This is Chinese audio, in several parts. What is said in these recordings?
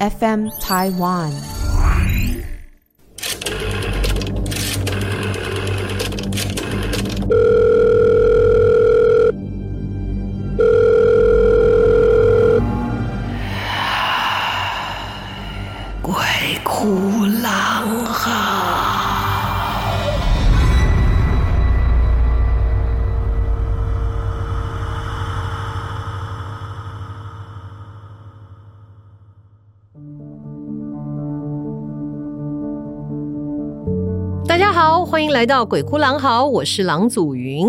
FM Taiwan。来到《鬼哭狼嚎》，我是郎祖云。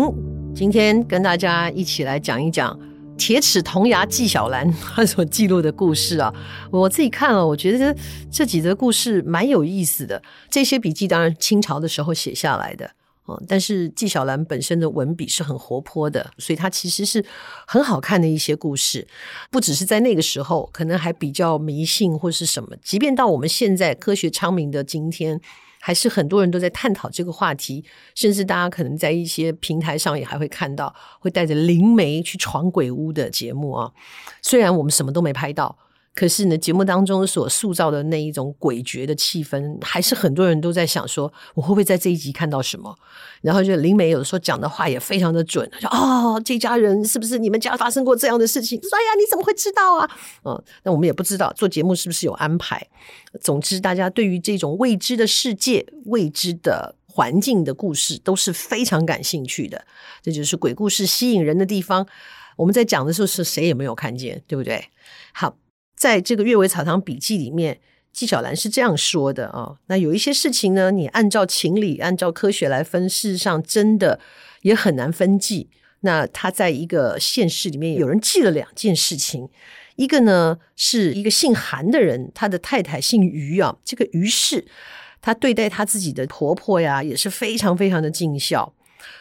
今天跟大家一起来讲一讲铁齿铜牙纪晓岚他所记录的故事啊。我自己看了，我觉得这几则故事蛮有意思的。这些笔记当然清朝的时候写下来的，但是纪晓岚本身的文笔是很活泼的，所以他其实是很好看的一些故事。不只是在那个时候，可能还比较迷信或是什么。即便到我们现在科学昌明的今天。还是很多人都在探讨这个话题，甚至大家可能在一些平台上也还会看到会带着灵媒去闯鬼屋的节目啊。虽然我们什么都没拍到。可是呢，节目当中所塑造的那一种诡谲的气氛，还是很多人都在想说，我会不会在这一集看到什么？然后就灵媒有的时候讲的话也非常的准，说哦，这家人是不是你们家发生过这样的事情？说哎呀，你怎么会知道啊？嗯，那我们也不知道做节目是不是有安排。总之，大家对于这种未知的世界、未知的环境的故事都是非常感兴趣的。这就是鬼故事吸引人的地方。我们在讲的时候是谁也没有看见，对不对？好。在这个《阅微草堂笔记》里面，纪晓岚是这样说的啊、那有一些事情呢，你按照情理、按照科学来分，事实上真的也很难分记。那他在一个县市里面，有人记了两件事情，一个呢是一个姓韩的人，他的太太姓于啊。这个于氏，他对待他自己的婆婆呀，也是非常非常的尽孝。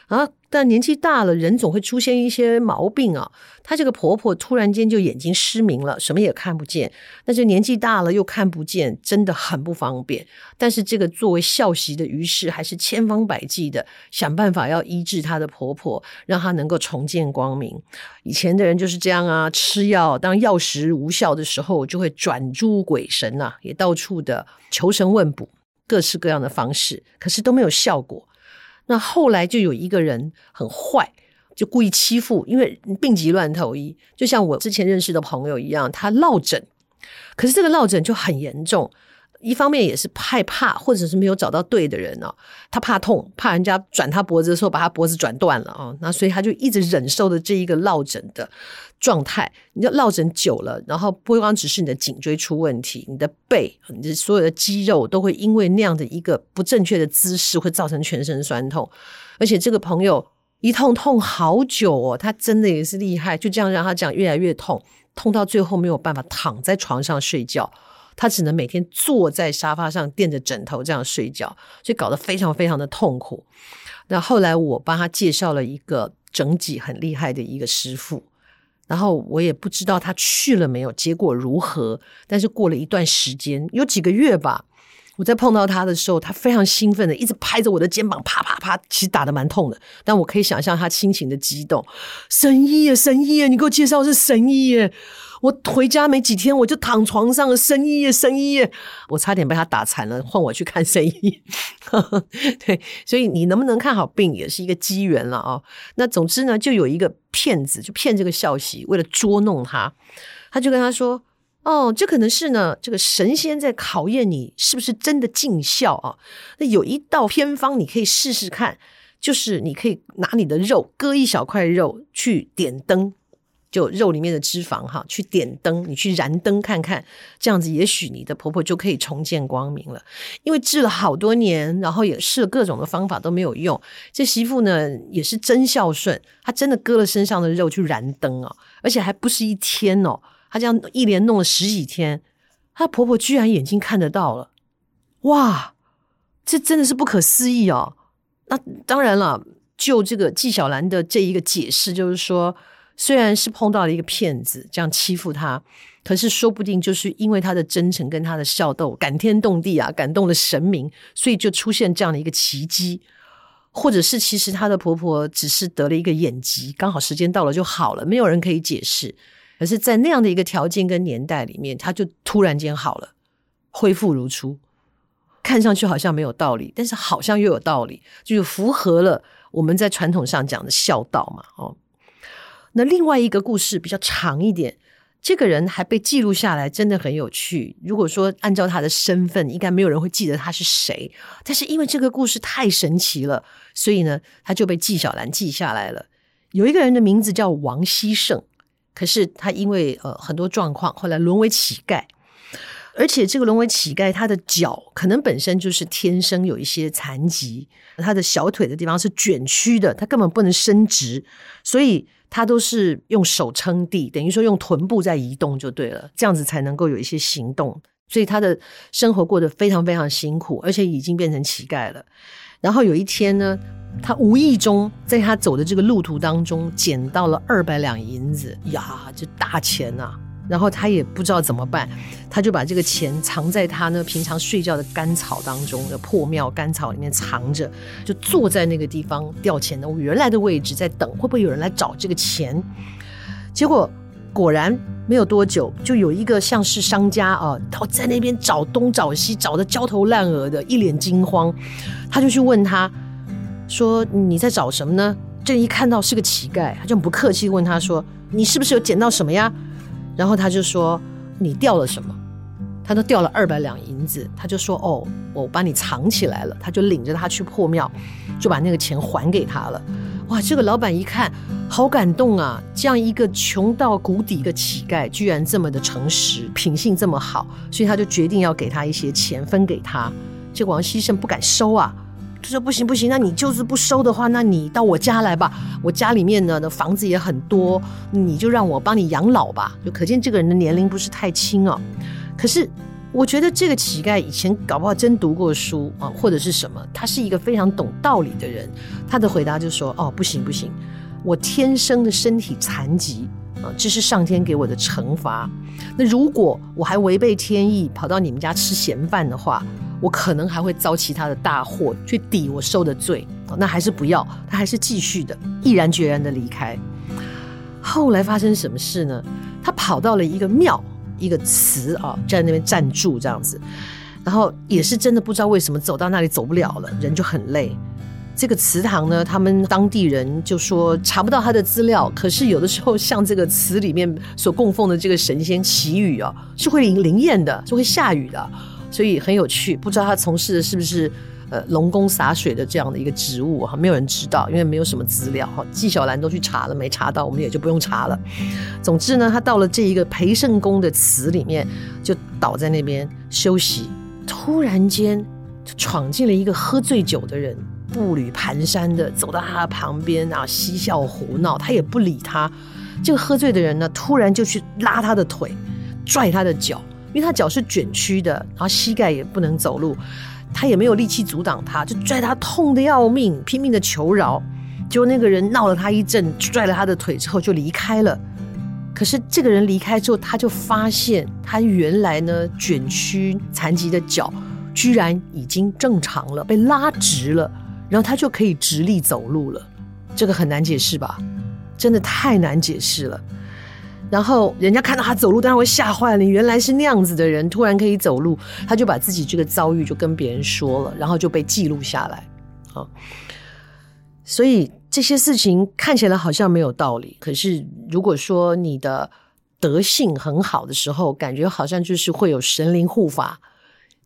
啊，但年纪大了，人总会出现一些毛病啊。她这个婆婆突然间就眼睛失明了，什么也看不见。那就年纪大了又看不见，真的很不方便。但是这个作为孝媳的于氏，还是千方百计的想办法要医治她的婆婆，让她能够重见光明。以前的人就是这样啊，吃药当药食无效的时候，就会转诸鬼神啊，也到处的求神问卜，各式各样的方式，可是都没有效果。那后来就有一个人很坏，就故意欺负，因为病急乱投医，就像我之前认识的朋友一样，他落枕，可是这个落枕就很严重。一方面也是害怕，或者是没有找到对的人哦，他怕痛，怕人家转他脖子的时候把他脖子转断了啊，那所以他就一直忍受着这一个落枕的状态。你要落枕久了，然后不光只是你的颈椎出问题，你的背，你的所有的肌肉都会因为那样的一个不正确的姿势，会造成全身酸痛。而且这个朋友一痛痛好久哦，他真的也是厉害，就这样让他这样越来越痛，痛到最后没有办法躺在床上睡觉。他只能每天坐在沙发上垫着枕头这样睡觉，所以搞得非常非常的痛苦。那后来我帮他介绍了一个整脊很厉害的一个师傅，然后我也不知道他去了没有，结果如何。但是过了一段时间，有几个月吧。我在碰到他的时候，他非常兴奋的一直拍着我的肩膀，啪啪啪，其实打得蛮痛的，但我可以想象他心情的激动。神医耶，神医耶，你给我介绍是神医耶！我回家没几天，我就躺床上了，神医耶，神医耶！我差点被他打残了，换我去看神医。对，所以你能不能看好病也是一个机缘了啊。那总之呢，就有一个骗子，就骗这个孝媳，为了捉弄他，他就跟他说。哦，这可能是呢，这个神仙在考验你是不是真的尽孝啊。那有一道偏方，你可以试试看，就是你可以拿你的肉割一小块肉去点灯，就肉里面的脂肪哈，去点灯，你去燃灯看看，这样子也许你的婆婆就可以重见光明了。因为治了好多年，然后也试了各种的方法都没有用，这媳妇呢也是真孝顺，她真的割了身上的肉去燃灯啊，而且还不是一天哦。她这样一连弄了十几天，她婆婆居然眼睛看得到了，哇，这真的是不可思议哦。那当然了，就这个纪晓岚的这一个解释，就是说，虽然是碰到了一个骗子这样欺负她，可是说不定就是因为她的真诚跟她的孝道感天动地啊，感动了神明，所以就出现这样的一个奇迹，或者是其实她的婆婆只是得了一个眼疾，刚好时间到了就好了，没有人可以解释。可是，在那样的一个条件跟年代里面，她就突然间好了，恢复如初，看上去好像没有道理，但是好像又有道理，就是符合了我们在传统上讲的孝道嘛。哦，那另外一个故事比较长一点。这个人还被记录下来，真的很有趣。如果说按照他的身份，应该没有人会记得他是谁。但是因为这个故事太神奇了，所以呢，他就被纪晓岚记下来了。有一个人的名字叫王希圣，可是他因为呃很多状况，后来沦为乞丐。而且这个沦为乞丐，他的脚可能本身就是天生有一些残疾，他的小腿的地方是卷曲的，他根本不能伸直，所以。他都是用手撑地，等于说用臀部在移动就对了，这样子才能够有一些行动。所以他的生活过得非常非常辛苦，而且已经变成乞丐了。然后有一天呢，他无意中在他走的这个路途当中捡到了二百两银子，呀，这大钱啊！然后他也不知道怎么办，他就把这个钱藏在他呢平常睡觉的干草当中的破庙干草里面藏着，就坐在那个地方掉钱的我原来的位置，在等会不会有人来找这个钱。结果果然没有多久，就有一个像是商家啊，他在那边找东找西，找得焦头烂额的，一脸惊慌。他就去问他说：“你在找什么呢？”这一看到是个乞丐，他就不客气问他说：“你是不是有捡到什么呀？”然后他就说：“你掉了什么？”他都掉了二百两银子。他就说：“哦，我把你藏起来了。”他就领着他去破庙，就把那个钱还给他了。哇，这个老板一看，好感动啊！这样一个穷到谷底的乞丐，居然这么的诚实，品性这么好，所以他就决定要给他一些钱分给他。这王希圣不敢收啊。说不行不行，那你就是不收的话，那你到我家来吧。我家里面呢的房子也很多，你就让我帮你养老吧。就可见这个人的年龄不是太轻哦。可是我觉得这个乞丐以前搞不好真读过书啊，或者是什么，他是一个非常懂道理的人。他的回答就说：哦，不行不行，我天生的身体残疾啊，这是上天给我的惩罚。那如果我还违背天意，跑到你们家吃闲饭的话。我可能还会遭其他的大祸去抵我受的罪，那还是不要，他还是继续的，毅然决然的离开。后来发生什么事呢？他跑到了一个庙，一个祠啊，在那边暂住这样子，然后也是真的不知道为什么走到那里走不了了，人就很累。这个祠堂呢，他们当地人就说查不到他的资料，可是有的时候像这个祠里面所供奉的这个神仙祈雨啊，是会灵灵验的，是会下雨的。所以很有趣，不知道他从事的是不是呃龙宫洒水的这样的一个职务哈，没有人知道，因为没有什么资料哈。纪晓岚都去查了，没查到，我们也就不用查了。总之呢，他到了这一个培圣宫的祠里面，就倒在那边休息。突然间，就闯进了一个喝醉酒的人，步履蹒跚的走到他的旁边啊，嬉笑胡闹，他也不理他。这个喝醉的人呢，突然就去拉他的腿，拽他的脚。因为他脚是卷曲的，然后膝盖也不能走路，他也没有力气阻挡他，就拽他痛得要命，拼命的求饶。结果那个人闹了他一阵，拽了他的腿之后就离开了。可是这个人离开之后，他就发现他原来呢卷曲残疾的脚居然已经正常了，被拉直了，然后他就可以直立走路了。这个很难解释吧？真的太难解释了。然后人家看到他走路，当然会吓坏了。你原来是那样子的人，突然可以走路，他就把自己这个遭遇就跟别人说了，然后就被记录下来。啊，所以这些事情看起来好像没有道理，可是如果说你的德性很好的时候，感觉好像就是会有神灵护法。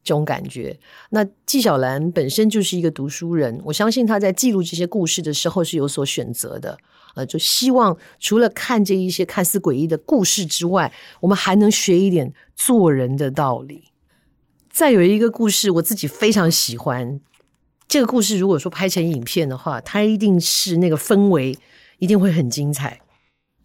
这种感觉，那纪晓岚本身就是一个读书人，我相信他在记录这些故事的时候是有所选择的，呃，就希望除了看这一些看似诡异的故事之外，我们还能学一点做人的道理。再有一个故事，我自己非常喜欢，这个故事如果说拍成影片的话，它一定是那个氛围一定会很精彩。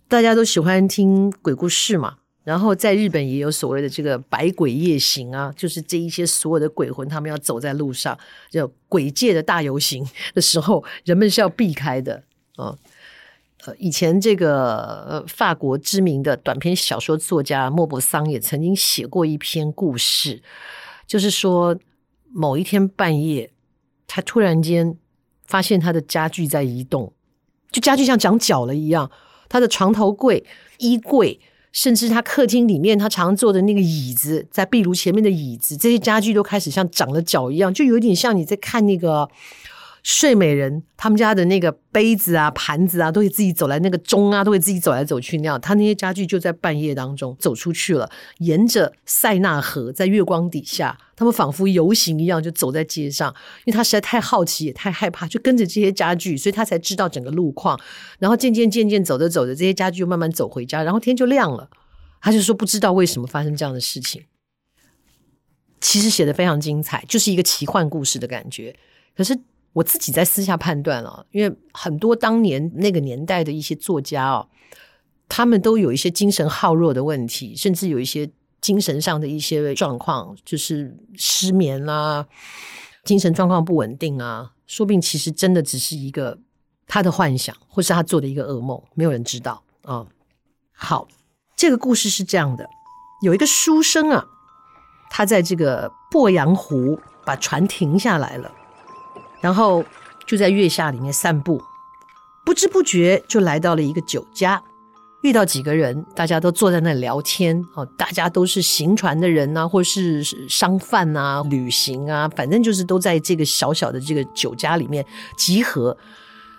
大家都喜欢听鬼故事嘛。然后在日本也有所谓的这个百鬼夜行啊，就是这一些所有的鬼魂，他们要走在路上，就鬼界的大游行的时候，人们是要避开的啊。呃，以前这个呃法国知名的短篇小说作家莫泊桑也曾经写过一篇故事，就是说某一天半夜，他突然间发现他的家具在移动，就家具像长脚了一样，他的床头柜、衣柜。甚至他客厅里面他常坐的那个椅子，在壁炉前面的椅子，这些家具都开始像长了脚一样，就有点像你在看那个。睡美人他们家的那个杯子啊、盘子啊，都会自己走来；那个钟啊，都会自己走来走去那样。他那些家具就在半夜当中走出去了，沿着塞纳河，在月光底下，他们仿佛游行一样，就走在街上。因为他实在太好奇，也太害怕，就跟着这些家具，所以他才知道整个路况。然后渐渐渐渐走着走着，这些家具就慢慢走回家，然后天就亮了。他就说不知道为什么发生这样的事情。其实写得非常精彩，就是一个奇幻故事的感觉。可是。我自己在私下判断了，因为很多当年那个年代的一些作家哦，他们都有一些精神耗弱的问题，甚至有一些精神上的一些状况，就是失眠啊，精神状况不稳定啊，说不定其实真的只是一个他的幻想，或是他做的一个噩梦，没有人知道啊、好，这个故事是这样的：有一个书生啊，他在这个鄱阳湖把船停下来了。然后就在月下里面散步，不知不觉就来到了一个酒家，遇到几个人，大家都坐在那聊天。哦，大家都是行船的人呐，或是商贩啊、旅行啊，反正就是都在这个小小的这个酒家里面集合。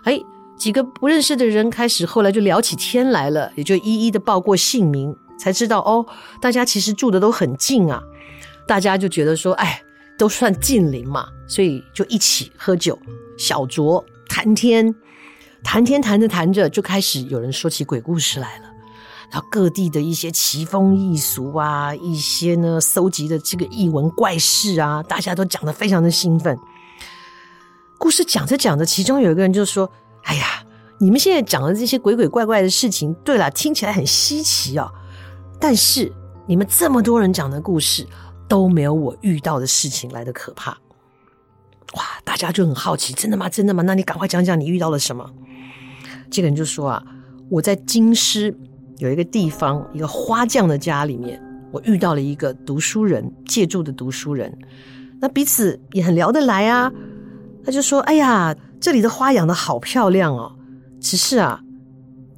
哎，几个不认识的人开始后来就聊起天来了，也就一一的报过姓名，才知道哦，大家其实住的都很近啊。大家就觉得说，哎。都算近邻嘛，所以就一起喝酒、小酌、谈天，谈天谈着谈着，就开始有人说起鬼故事来了。然后各地的一些奇风异俗啊，一些呢搜集的这个异闻怪事啊，大家都讲得非常的兴奋。故事讲着讲着，其中有一个人就说：“哎呀，你们现在讲的这些鬼鬼怪怪的事情，对了，听起来很稀奇啊，但是你们这么多人讲的故事。”都没有我遇到的事情来得可怕，哇！大家就很好奇，真的吗？真的吗？那你赶快讲讲你遇到了什么？这个人就说啊，我在京师有一个地方，一个花匠的家里面，我遇到了一个读书人，借住的读书人，那彼此也很聊得来啊。他就说：“哎呀，这里的花养得好漂亮哦，只是啊，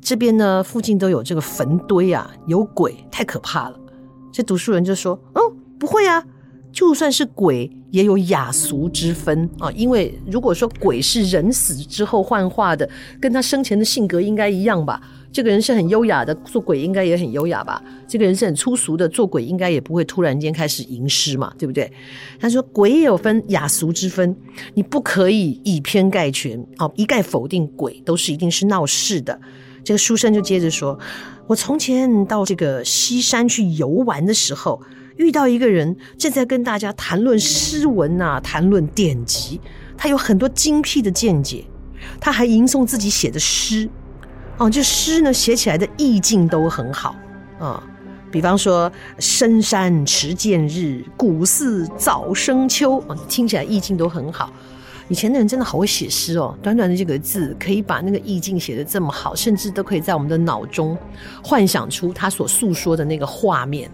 这边呢附近都有这个坟堆啊，有鬼，太可怕了。”这读书人就说：“嗯。”不会啊，就算是鬼也有雅俗之分啊。因为如果说鬼是人死之后幻化的，跟他生前的性格应该一样吧？这个人是很优雅的，做鬼应该也很优雅吧？这个人是很粗俗的，做鬼应该也不会突然间开始吟诗嘛，对不对？他说鬼也有分雅俗之分，你不可以以偏概全，哦，一概否定鬼都是一定是闹事的。这个书生就接着说：“我从前到这个西山去游玩的时候。”遇到一个人正在跟大家谈论诗文啊，谈论典籍，他有很多精辟的见解，他还吟诵自己写的诗，哦，这诗呢写起来的意境都很好啊，比方说“深山迟见日，古寺早生秋”，啊，听起来意境都很好。以前的人真的好会写诗哦，短短的几个字可以把那个意境写得这么好，甚至都可以在我们的脑中幻想出他所诉说的那个画面。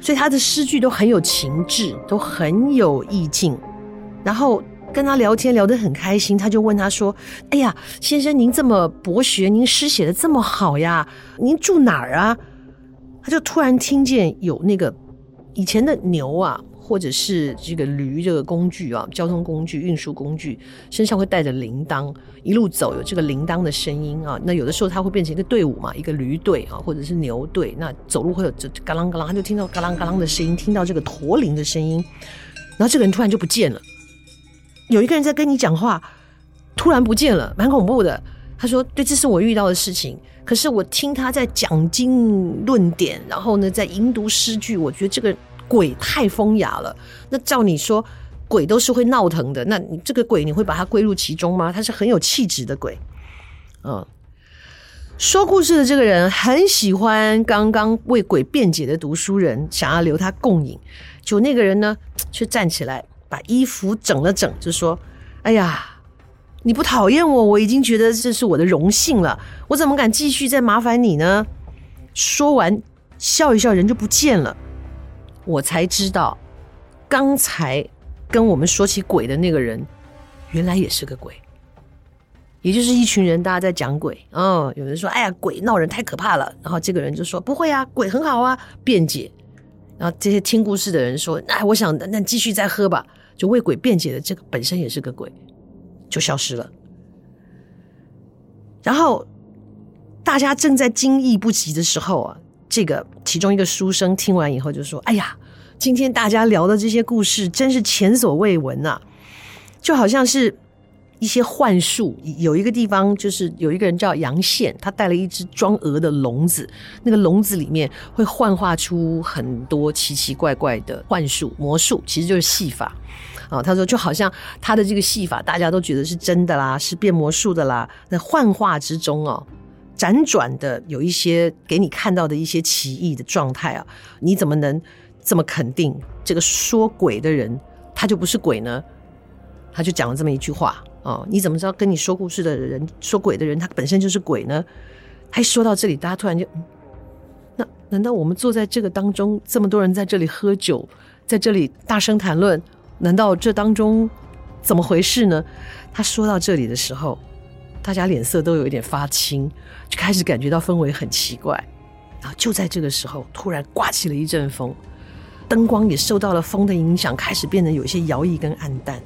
所以他的诗句都很有情致，都很有意境。然后跟他聊天聊得很开心，他就问他说：“哎呀，先生您这么博学，您诗写的这么好呀，您住哪儿啊？”他就突然听见有那个以前的牛啊。或者是这个驴这个工具啊，交通工具、运输工具，身上会带着铃铛，一路走有这个铃铛的声音啊。那有的时候它会变成一个队伍嘛，一个驴队啊，或者是牛队。那走路会有这嘎啷嘎啷，他就听到嘎啷嘎啷的声音，听到这个驼铃的声音。然后这个人突然就不见了。有一个人在跟你讲话，突然不见了，蛮恐怖的。他说：“对，这是我遇到的事情。可是我听他在讲经论典，然后呢，在吟读诗句，我觉得这个。”鬼太风雅了，那照你说，鬼都是会闹腾的，那你这个鬼你会把它归入其中吗？他是很有气质的鬼，嗯。说故事的这个人很喜欢刚刚为鬼辩解的读书人，想要留他共饮。就那个人呢，却站起来把衣服整了整，就说：“哎呀，你不讨厌我，我已经觉得这是我的荣幸了，我怎么敢继续再麻烦你呢？”说完，笑一笑，人就不见了。我才知道，刚才跟我们说起鬼的那个人，原来也是个鬼。也就是一群人大家在讲鬼哦，有人说：“哎呀，鬼闹人太可怕了。”然后这个人就说：“不会啊，鬼很好啊。”辩解。然后这些听故事的人说：“哎，我想那继续再喝吧。”就为鬼辩解的这个本身也是个鬼，就消失了。然后大家正在惊异不及的时候啊，这个其中一个书生听完以后就说：“哎呀，今天大家聊的这些故事真是前所未闻呐，就好像是。”一些幻术，有一个地方就是有一个人叫杨宪，他带了一只装鹅的笼子，那个笼子里面会幻化出很多奇奇怪怪的幻术、魔术，其实就是戏法啊。他说，就好像他的这个戏法，大家都觉得是真的啦，是变魔术的啦。那幻化之中哦，辗转的有一些给你看到的一些奇异的状态啊，你怎么能这么肯定这个说鬼的人他就不是鬼呢？他就讲了这么一句话。哦，你怎么知道跟你说故事的人说鬼的人他本身就是鬼呢？他一说到这里，大家突然就，那难道我们坐在这个当中，这么多人在这里喝酒，在这里大声谈论，难道这当中怎么回事呢？他说到这里的时候，大家脸色都有一点发青，就开始感觉到氛围很奇怪。然后就在这个时候，突然刮起了一阵风，灯光也受到了风的影响，开始变得有些摇曳跟暗淡。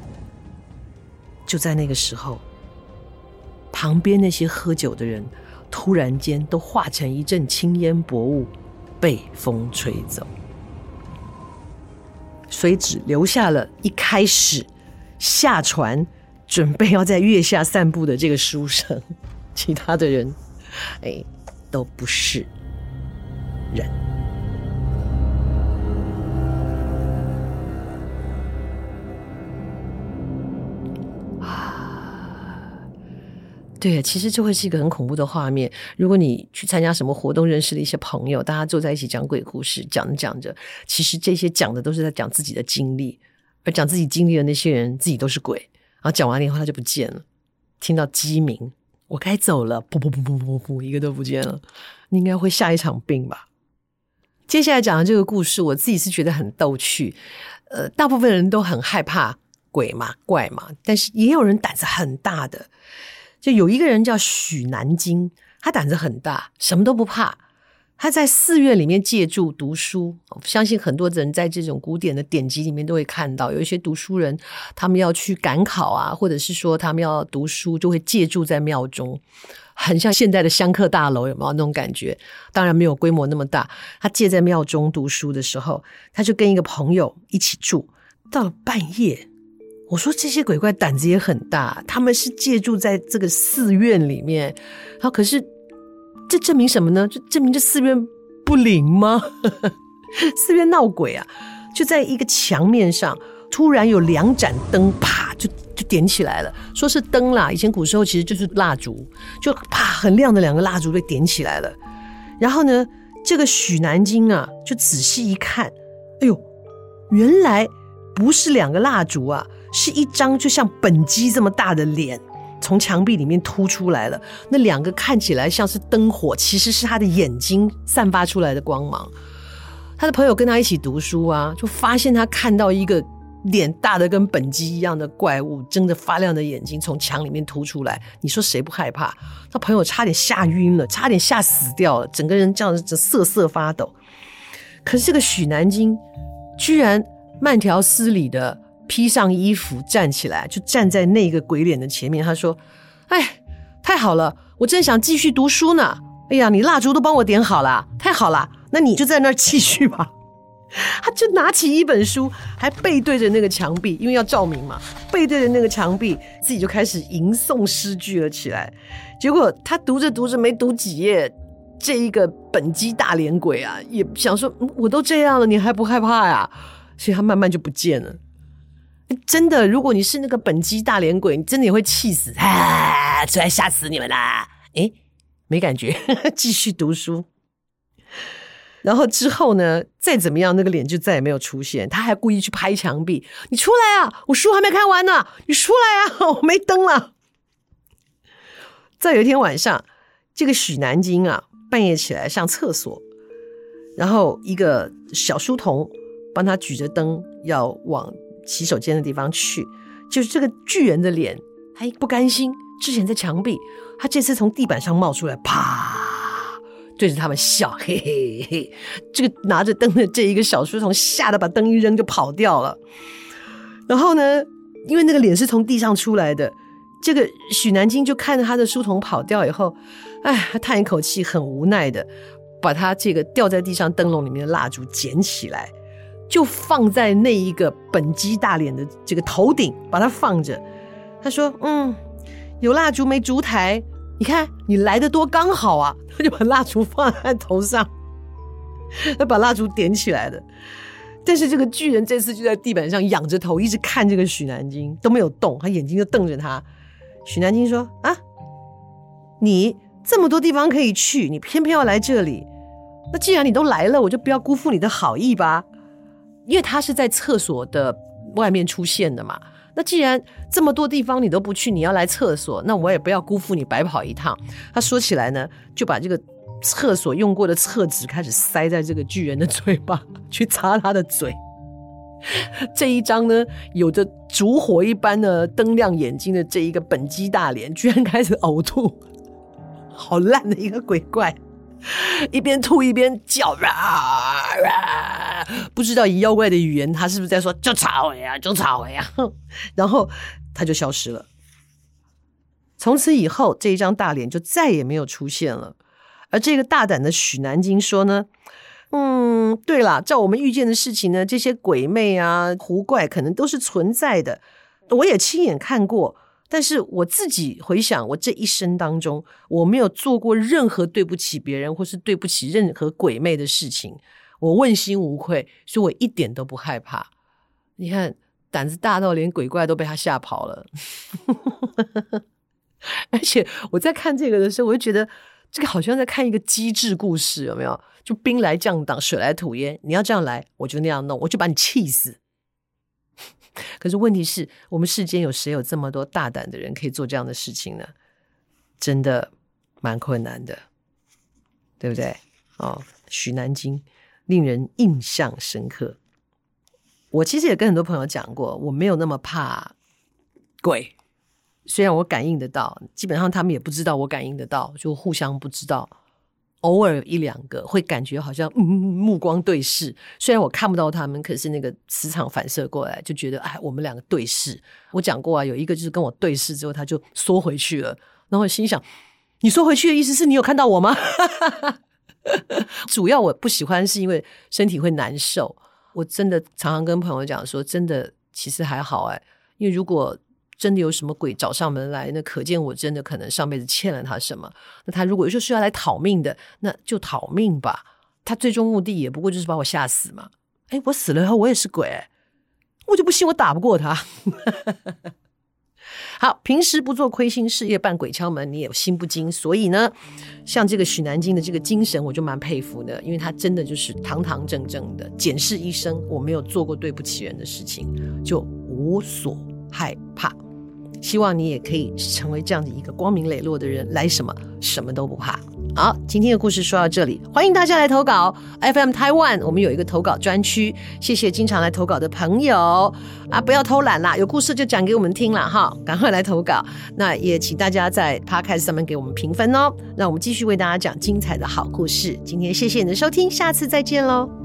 就在那个时候，旁边那些喝酒的人突然间都化成一阵青烟薄雾，被风吹走，所以只留下了一开始下船准备要在月下散步的这个书生，其他的人，哎，都不是人。对，其实这会是一个很恐怖的画面。如果你去参加什么活动，认识了一些朋友，大家坐在一起讲鬼故事，讲着讲着，其实这些讲的都是在讲自己的经历，而讲自己经历的那些人，自己都是鬼。然后讲完了以后，他就不见了。听到鸡鸣，我该走了，噗噗噗噗噗噗，一个都不见了。你应该会下一场病吧？接下来讲的这个故事，我自己是觉得很逗趣。呃，大部分人都很害怕鬼嘛、怪嘛，但是也有人胆子很大的。就有一个人叫许南京，他胆子很大，什么都不怕。他在寺院里面借住读书，相信很多人在这种古典的典籍里面都会看到，有一些读书人，他们要去赶考啊，或者是说他们要读书，就会借住在庙中，很像现在的香客大楼，有没有那种感觉？当然没有规模那么大。他借在庙中读书的时候，他就跟一个朋友一起住，到了半夜。我说这些鬼怪胆子也很大，他们是借住在这个寺院里面，然后可是这证明什么呢？就证明这寺院不灵吗？寺院闹鬼啊！就在一个墙面上，突然有两盏灯，啪就就点起来了。说是灯啦，以前古时候其实就是蜡烛，就啪很亮的两个蜡烛被点起来了。然后呢，这个许南京啊，就仔细一看，哎呦，原来不是两个蜡烛啊。是一张就像本鸡这么大的脸，从墙壁里面凸出来了。那两个看起来像是灯火，其实是他的眼睛散发出来的光芒。他的朋友跟他一起读书啊，就发现他看到一个脸大的跟本鸡一样的怪物，睁着发亮的眼睛从墙里面凸出来。你说谁不害怕？他朋友差点吓晕了，差点吓死掉了，整个人这样子瑟瑟发抖。可是这个许南京居然慢条斯理的。披上衣服站起来，就站在那个鬼脸的前面。他说：“哎，太好了，我正想继续读书呢。哎呀，你蜡烛都帮我点好了，太好了。那你就在那儿继续吧。”他就拿起一本书，还背对着那个墙壁，因为要照明嘛，背对着那个墙壁，自己就开始吟诵诗句了起来。结果他读着读着没读几页，这一个本鸡大脸鬼啊，也想说：“我都这样了，你还不害怕呀？”所以他慢慢就不见了。真的，如果你是那个本鸡大脸鬼，你真的也会气死！啊，出来吓死你们啦！诶，没感觉，继续读书。然后之后呢，再怎么样，那个脸就再也没有出现。他还故意去拍墙壁：“你出来啊，我书还没看完呢！你出来啊，我没灯了。”再有一天晚上，这个许南京啊，半夜起来上厕所，然后一个小书童帮他举着灯要往。洗手间的地方去，就是这个巨人的脸还不甘心，之前在墙壁，他这次从地板上冒出来，啪，对着他们笑，嘿嘿嘿。这个拿着灯的这一个小书童吓得把灯一扔就跑掉了。然后呢，因为那个脸是从地上出来的，这个许南京就看着他的书童跑掉以后，哎，他叹一口气，很无奈的把他这个掉在地上灯笼里面的蜡烛捡起来，就放在那一个本鸡大脸的这个头顶，把它放着。他说：“嗯，有蜡烛没烛台，你看你来的多刚好啊！” 他就把蜡烛放在头上，他把蜡烛点起来的。但是这个巨人这次就在地板上仰着头，一直看这个许南京都没有动，他眼睛就瞪着他。许南京说：“啊，你这么多地方可以去，你偏偏要来这里。那既然你都来了，我就不要辜负你的好意吧。因为他是在厕所的外面出现的嘛。那既然这么多地方你都不去，你要来厕所，那我也不要辜负你白跑一趟。”他说起来呢，就把这个。厕所用过的厕纸开始塞在这个巨人的嘴巴，去擦他的嘴。这一张呢，有着烛火一般的灯亮眼睛的这一个本鸡大脸，居然开始呕吐，好烂的一个鬼怪，一边吐一边叫，不知道以妖怪的语言，他是不是在说“就吵呀，就吵呀”？然后他就消失了。从此以后，这一张大脸就再也没有出现了。而这个大胆的许南京说呢，嗯，对了，照我们遇见的事情呢，这些鬼魅啊、狐怪可能都是存在的，我也亲眼看过。但是我自己回想，我这一生当中，我没有做过任何对不起别人或是对不起任何鬼魅的事情，我问心无愧，所以我一点都不害怕。你看，胆子大到连鬼怪都被他吓跑了。而且我在看这个的时候，我就觉得。这个好像在看一个机智故事，有没有？就兵来将挡，水来土掩。你要这样来，我就那样弄，我就把你气死。可是问题是我们世间有谁有这么多大胆的人可以做这样的事情呢？真的蛮困难的，对不对？哦，许南京令人印象深刻。我其实也跟很多朋友讲过，我没有那么怕鬼。虽然我感应得到，基本上他们也不知道我感应得到，就互相不知道。偶尔一两个会感觉好像嗯目光对视，虽然我看不到他们，可是那个磁场反射过来，就觉得哎，我们两个对视。我讲过啊，有一个就是跟我对视之后，他就缩回去了。然后心想，你缩回去的意思是你有看到我吗？主要我不喜欢是因为身体会难受。我真的常常跟朋友讲说，真的其实还好哎，因为如果。真的有什么鬼找上门来？那可见我真的可能上辈子欠了他什么。那他如果说是要来讨命的，那就讨命吧。他最终目的也不过就是把我吓死嘛。哎，我死了以后我也是鬼，我就不信我打不过他。好，平时不做亏心事，夜半鬼敲门，你也心不惊。所以呢，像这个许南京的这个精神，我就蛮佩服的，因为他真的就是堂堂正正的检视一生，我没有做过对不起人的事情，就无所害怕。希望你也可以成为这样的一个光明磊落的人，来什么什么都不怕。好，今天的故事说到这里，欢迎大家来投稿。FM Taiwan，我们有一个投稿专区，谢谢经常来投稿的朋友啊，不要偷懒啦，有故事就讲给我们听了哈，赶快来投稿。那也请大家在 Podcast 上面给我们评分哦，让我们继续为大家讲精彩的好故事。今天谢谢你的收听，下次再见喽。